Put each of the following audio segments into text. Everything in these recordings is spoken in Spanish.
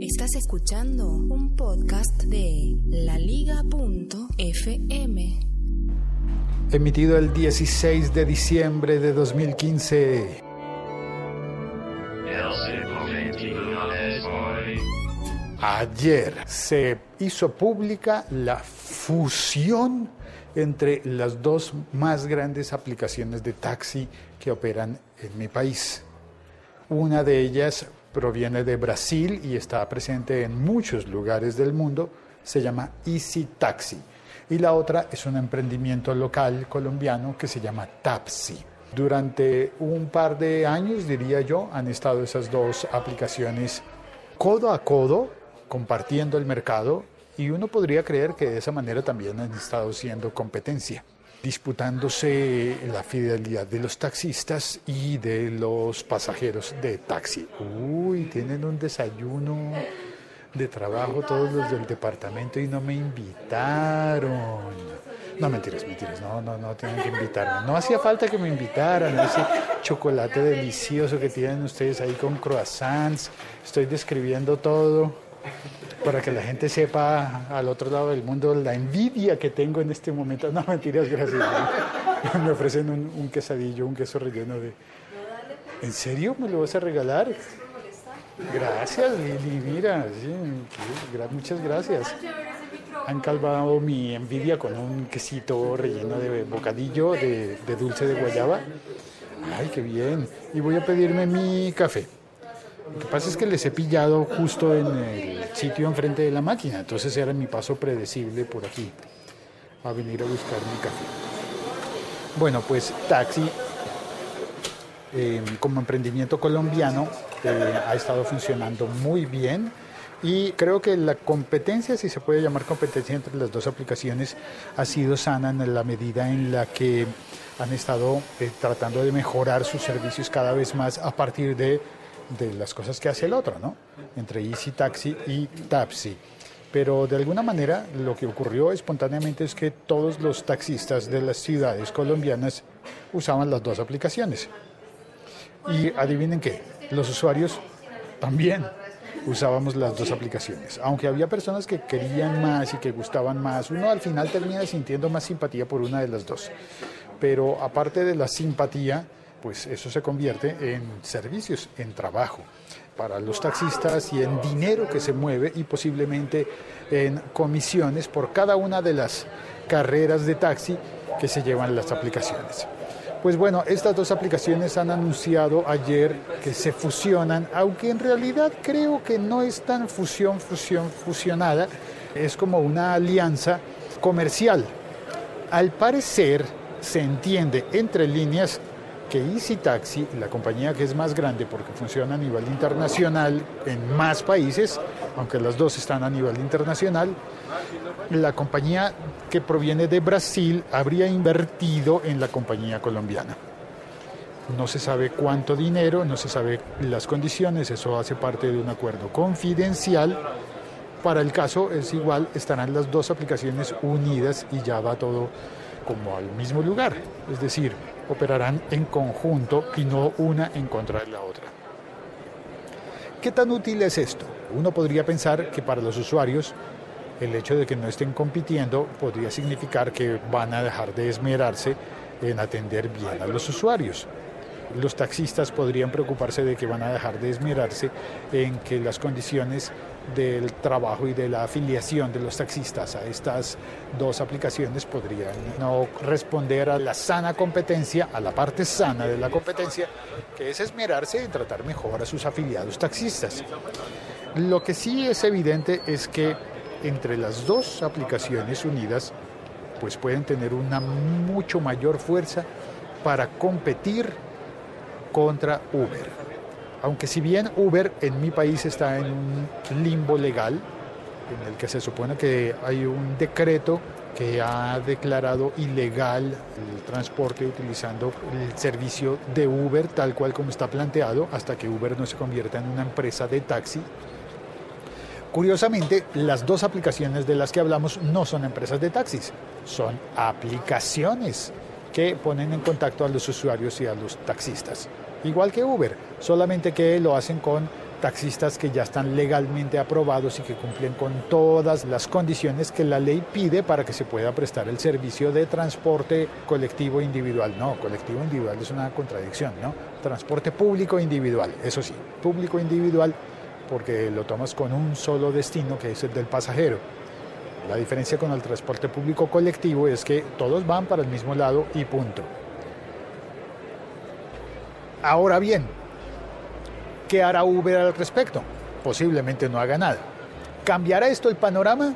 Estás escuchando un podcast de laliga.fm. Emitido el 16 de diciembre de 2015. Ayer se hizo pública la fusión entre las dos más grandes aplicaciones de taxi que operan en mi país. Una de ellas proviene de Brasil y está presente en muchos lugares del mundo, se llama Easy Taxi. Y la otra es un emprendimiento local colombiano que se llama Tapsi. Durante un par de años, diría yo, han estado esas dos aplicaciones codo a codo, compartiendo el mercado, y uno podría creer que de esa manera también han estado siendo competencia disputándose la fidelidad de los taxistas y de los pasajeros de taxi. Uy, tienen un desayuno de trabajo todos los del departamento y no me invitaron. No, mentiras, mentiras, no, no, no tienen que invitarme. No hacía falta que me invitaran ese chocolate delicioso que tienen ustedes ahí con croissants. Estoy describiendo todo para que la gente sepa al otro lado del mundo la envidia que tengo en este momento. No, mentiras, gracias. Me ofrecen un, quesadillo, un queso relleno de... ¿En serio me lo vas a regalar? Gracias, Lili, mira, muchas gracias. Han calvado mi envidia con un quesito relleno de bocadillo de dulce de guayaba. Ay, qué bien. Y voy a pedirme mi café. Lo que pasa es que les he pillado justo en el sitio enfrente de la máquina, entonces era mi paso predecible por aquí, a venir a buscar mi café. Bueno, pues taxi, em, como emprendimiento colombiano, eh, ha estado funcionando muy bien y creo que la competencia, si se puede llamar competencia entre las dos aplicaciones, ha sido sana en la medida en la que han estado eh, tratando de mejorar sus servicios cada vez más a partir de de las cosas que hace el otro, ¿no? Entre Easy Taxi y Tapsi. Pero de alguna manera lo que ocurrió espontáneamente es que todos los taxistas de las ciudades colombianas usaban las dos aplicaciones. Y adivinen qué, los usuarios también usábamos las dos aplicaciones. Aunque había personas que querían más y que gustaban más, uno al final termina sintiendo más simpatía por una de las dos. Pero aparte de la simpatía, pues eso se convierte en servicios, en trabajo para los taxistas y en dinero que se mueve y posiblemente en comisiones por cada una de las carreras de taxi que se llevan las aplicaciones. Pues bueno, estas dos aplicaciones han anunciado ayer que se fusionan, aunque en realidad creo que no es tan fusión, fusión, fusionada, es como una alianza comercial. Al parecer se entiende entre líneas que Easy Taxi, la compañía que es más grande porque funciona a nivel internacional en más países, aunque las dos están a nivel internacional, la compañía que proviene de Brasil habría invertido en la compañía colombiana. No se sabe cuánto dinero, no se sabe las condiciones, eso hace parte de un acuerdo confidencial. Para el caso es igual, estarán las dos aplicaciones unidas y ya va todo como al mismo lugar. Es decir, operarán en conjunto y no una en contra de la otra. ¿Qué tan útil es esto? Uno podría pensar que para los usuarios el hecho de que no estén compitiendo podría significar que van a dejar de esmerarse en atender bien a los usuarios. Los taxistas podrían preocuparse de que van a dejar de esmerarse en que las condiciones del trabajo y de la afiliación de los taxistas a estas dos aplicaciones podrían no responder a la sana competencia, a la parte sana de la competencia, que es esmerarse en tratar mejor a sus afiliados taxistas. Lo que sí es evidente es que entre las dos aplicaciones unidas, pues pueden tener una mucho mayor fuerza para competir contra Uber aunque si bien Uber en mi país está en un limbo legal, en el que se supone que hay un decreto que ha declarado ilegal el transporte utilizando el servicio de Uber tal cual como está planteado hasta que Uber no se convierta en una empresa de taxi. Curiosamente, las dos aplicaciones de las que hablamos no son empresas de taxis, son aplicaciones que ponen en contacto a los usuarios y a los taxistas igual que Uber, solamente que lo hacen con taxistas que ya están legalmente aprobados y que cumplen con todas las condiciones que la ley pide para que se pueda prestar el servicio de transporte colectivo individual. No, colectivo individual es una contradicción, ¿no? Transporte público individual, eso sí, público individual porque lo tomas con un solo destino que es el del pasajero. La diferencia con el transporte público colectivo es que todos van para el mismo lado y punto. Ahora bien, ¿qué hará Uber al respecto? Posiblemente no haga nada. ¿Cambiará esto el panorama?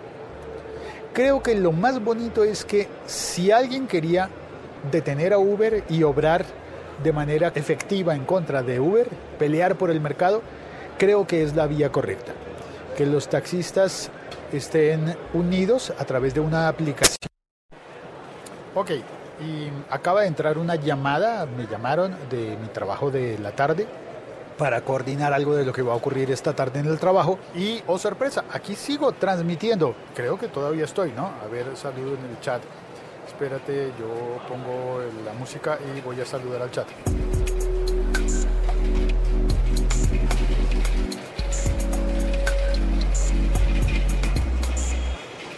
Creo que lo más bonito es que si alguien quería detener a Uber y obrar de manera efectiva en contra de Uber, pelear por el mercado, creo que es la vía correcta. Que los taxistas estén unidos a través de una aplicación. Ok, y acaba de entrar una llamada, me llamaron de mi trabajo de la tarde para coordinar algo de lo que va a ocurrir esta tarde en el trabajo. Y, oh sorpresa, aquí sigo transmitiendo. Creo que todavía estoy, ¿no? A ver, saludo en el chat. Espérate, yo pongo la música y voy a saludar al chat.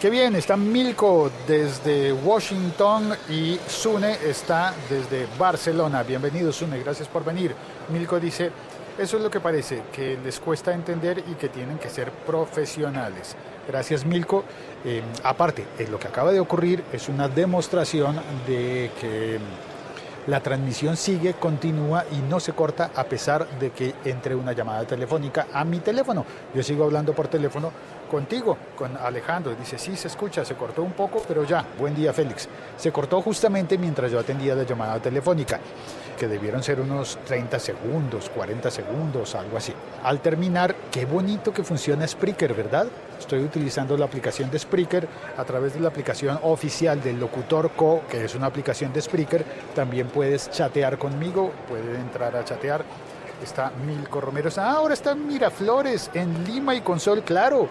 Qué bien, está Milko desde Washington y Sune está desde Barcelona. Bienvenido Sune, gracias por venir. Milko dice, eso es lo que parece, que les cuesta entender y que tienen que ser profesionales. Gracias Milko. Eh, aparte, eh, lo que acaba de ocurrir es una demostración de que la transmisión sigue, continúa y no se corta a pesar de que entre una llamada telefónica a mi teléfono. Yo sigo hablando por teléfono contigo, con Alejandro. Dice, sí, se escucha, se cortó un poco, pero ya, buen día Félix. Se cortó justamente mientras yo atendía la llamada telefónica, que debieron ser unos 30 segundos, 40 segundos, algo así. Al terminar, qué bonito que funciona Spreaker, ¿verdad? Estoy utilizando la aplicación de Spreaker a través de la aplicación oficial del Locutor Co, que es una aplicación de Spreaker. También puedes chatear conmigo, puedes entrar a chatear. Está Milko Romero. Ah, ahora está Miraflores, en Lima y con sol claro.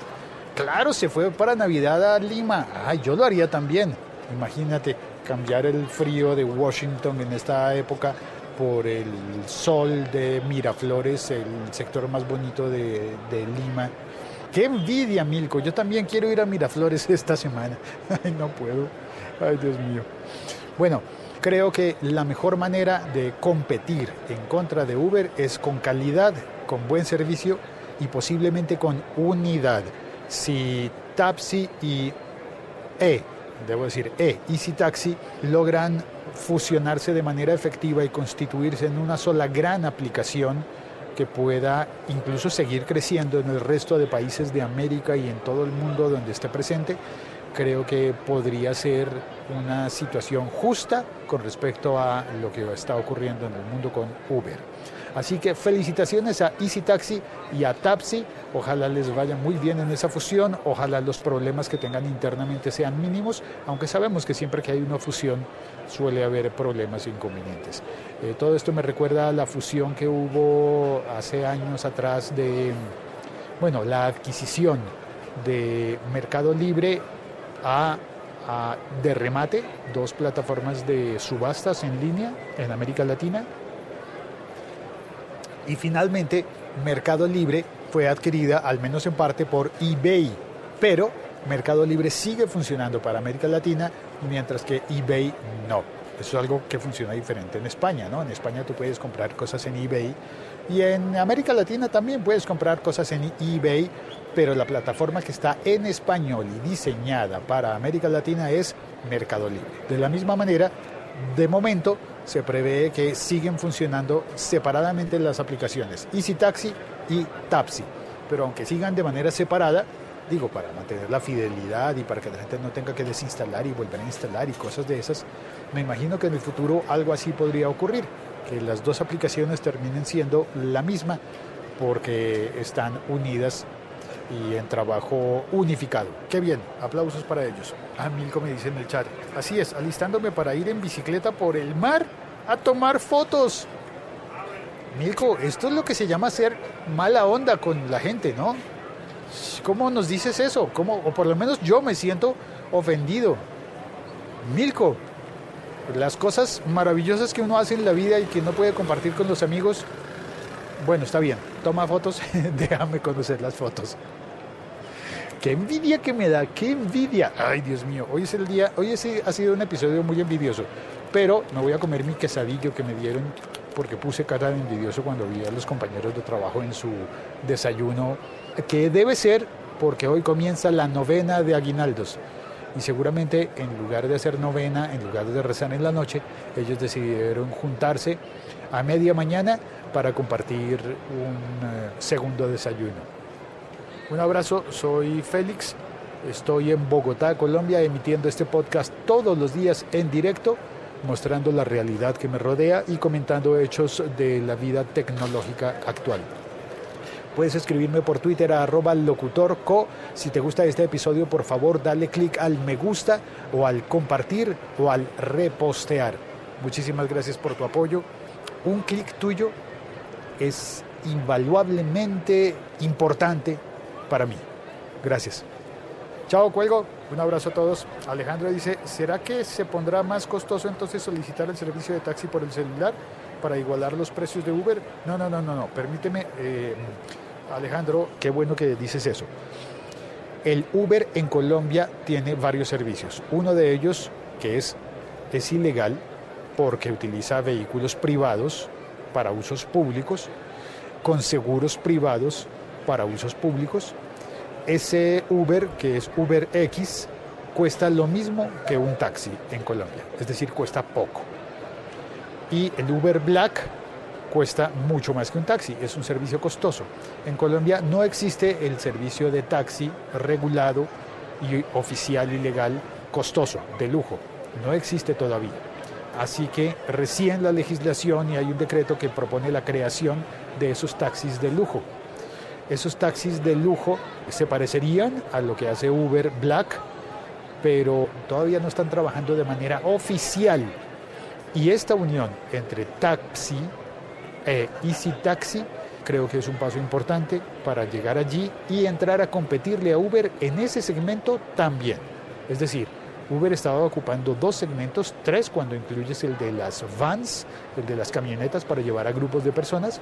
Claro, se fue para Navidad a Lima. Ay, yo lo haría también. Imagínate cambiar el frío de Washington en esta época por el sol de Miraflores, el sector más bonito de, de Lima. Qué envidia, Milko. Yo también quiero ir a Miraflores esta semana. Ay, no puedo. Ay, Dios mío. Bueno, creo que la mejor manera de competir en contra de Uber es con calidad, con buen servicio y posiblemente con unidad si Taxi y E, debo decir E, Easy Taxi logran fusionarse de manera efectiva y constituirse en una sola gran aplicación que pueda incluso seguir creciendo en el resto de países de América y en todo el mundo donde esté presente, creo que podría ser una situación justa con respecto a lo que está ocurriendo en el mundo con Uber. Así que felicitaciones a Easy Taxi y a Tapsi. Ojalá les vaya muy bien en esa fusión. Ojalá los problemas que tengan internamente sean mínimos, aunque sabemos que siempre que hay una fusión suele haber problemas e inconvenientes. Eh, todo esto me recuerda a la fusión que hubo hace años atrás de, bueno, la adquisición de Mercado Libre a de remate, dos plataformas de subastas en línea en América Latina, y finalmente, Mercado Libre fue adquirida, al menos en parte, por eBay. Pero Mercado Libre sigue funcionando para América Latina, mientras que eBay no. Eso es algo que funciona diferente en España, ¿no? En España tú puedes comprar cosas en eBay y en América Latina también puedes comprar cosas en eBay, pero la plataforma que está en español y diseñada para América Latina es Mercado Libre. De la misma manera, de momento se prevé que siguen funcionando separadamente las aplicaciones Easy Taxi y Tapsi. Pero aunque sigan de manera separada, digo, para mantener la fidelidad y para que la gente no tenga que desinstalar y volver a instalar y cosas de esas, me imagino que en el futuro algo así podría ocurrir, que las dos aplicaciones terminen siendo la misma porque están unidas y en trabajo unificado. Qué bien, aplausos para ellos. A ah, Milko me dice en el chat. Así es, alistándome para ir en bicicleta por el mar a tomar fotos. Milko, esto es lo que se llama ser mala onda con la gente, ¿no? ¿Cómo nos dices eso? ¿Cómo, o por lo menos yo me siento ofendido. Milko, las cosas maravillosas que uno hace en la vida y que no puede compartir con los amigos, bueno, está bien, toma fotos, déjame conocer las fotos. Qué envidia que me da, qué envidia. Ay, Dios mío, hoy es el día, hoy ha sido un episodio muy envidioso, pero me voy a comer mi quesadillo que me dieron porque puse cara de envidioso cuando vi a los compañeros de trabajo en su desayuno, que debe ser porque hoy comienza la novena de aguinaldos. Y seguramente en lugar de hacer novena, en lugar de rezar en la noche, ellos decidieron juntarse a media mañana para compartir un eh, segundo desayuno. Un abrazo, soy Félix, estoy en Bogotá, Colombia, emitiendo este podcast todos los días en directo, mostrando la realidad que me rodea y comentando hechos de la vida tecnológica actual. Puedes escribirme por Twitter a arroba locutorco. Si te gusta este episodio, por favor, dale clic al me gusta o al compartir o al repostear. Muchísimas gracias por tu apoyo. Un clic tuyo es invaluablemente importante para mí. Gracias. Chao, cuelgo. Un abrazo a todos. Alejandro dice, ¿será que se pondrá más costoso entonces solicitar el servicio de taxi por el celular para igualar los precios de Uber? No, no, no, no, no. Permíteme, eh, Alejandro, qué bueno que dices eso. El Uber en Colombia tiene varios servicios. Uno de ellos, que es, es ilegal porque utiliza vehículos privados para usos públicos, con seguros privados para usos públicos. Ese Uber, que es Uber X, cuesta lo mismo que un taxi en Colombia, es decir, cuesta poco. Y el Uber Black cuesta mucho más que un taxi, es un servicio costoso. En Colombia no existe el servicio de taxi regulado y oficial y legal costoso, de lujo, no existe todavía. Así que recién la legislación y hay un decreto que propone la creación de esos taxis de lujo. Esos taxis de lujo se parecerían a lo que hace Uber Black, pero todavía no están trabajando de manera oficial. Y esta unión entre taxi eh, Easy Taxi creo que es un paso importante para llegar allí y entrar a competirle a Uber en ese segmento también. Es decir, Uber estaba ocupando dos segmentos, tres cuando incluyes el de las vans, el de las camionetas para llevar a grupos de personas.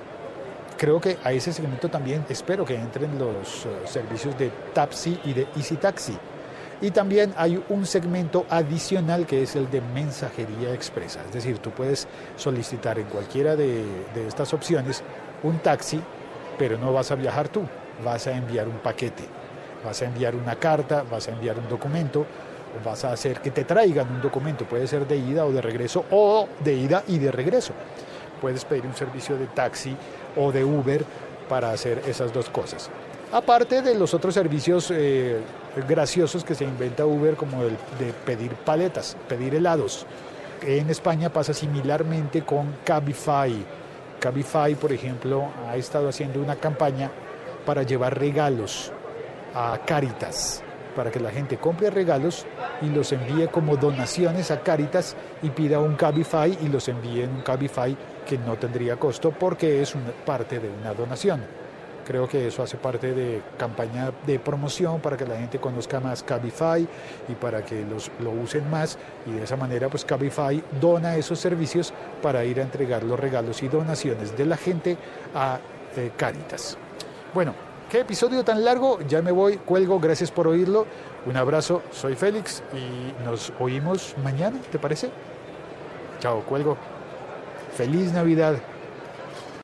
Creo que a ese segmento también espero que entren los uh, servicios de taxi y de Easy Taxi. Y también hay un segmento adicional que es el de mensajería expresa. Es decir, tú puedes solicitar en cualquiera de, de estas opciones un taxi, pero no vas a viajar tú, vas a enviar un paquete, vas a enviar una carta, vas a enviar un documento, vas a hacer que te traigan un documento, puede ser de ida o de regreso, o de ida y de regreso. Puedes pedir un servicio de taxi o de Uber para hacer esas dos cosas. Aparte de los otros servicios eh, graciosos que se inventa Uber, como el de pedir paletas, pedir helados. En España pasa similarmente con Cabify. Cabify, por ejemplo, ha estado haciendo una campaña para llevar regalos a Caritas, para que la gente compre regalos y los envíe como donaciones a Caritas y pida un Cabify y los envíe en un Cabify que no tendría costo porque es una parte de una donación. Creo que eso hace parte de campaña de promoción para que la gente conozca más Cabify y para que los, lo usen más y de esa manera pues Cabify dona esos servicios para ir a entregar los regalos y donaciones de la gente a eh, Caritas. Bueno, qué episodio tan largo, ya me voy, cuelgo, gracias por oírlo, un abrazo, soy Félix y nos oímos mañana, ¿te parece? Chao, cuelgo. Feliz Navidad.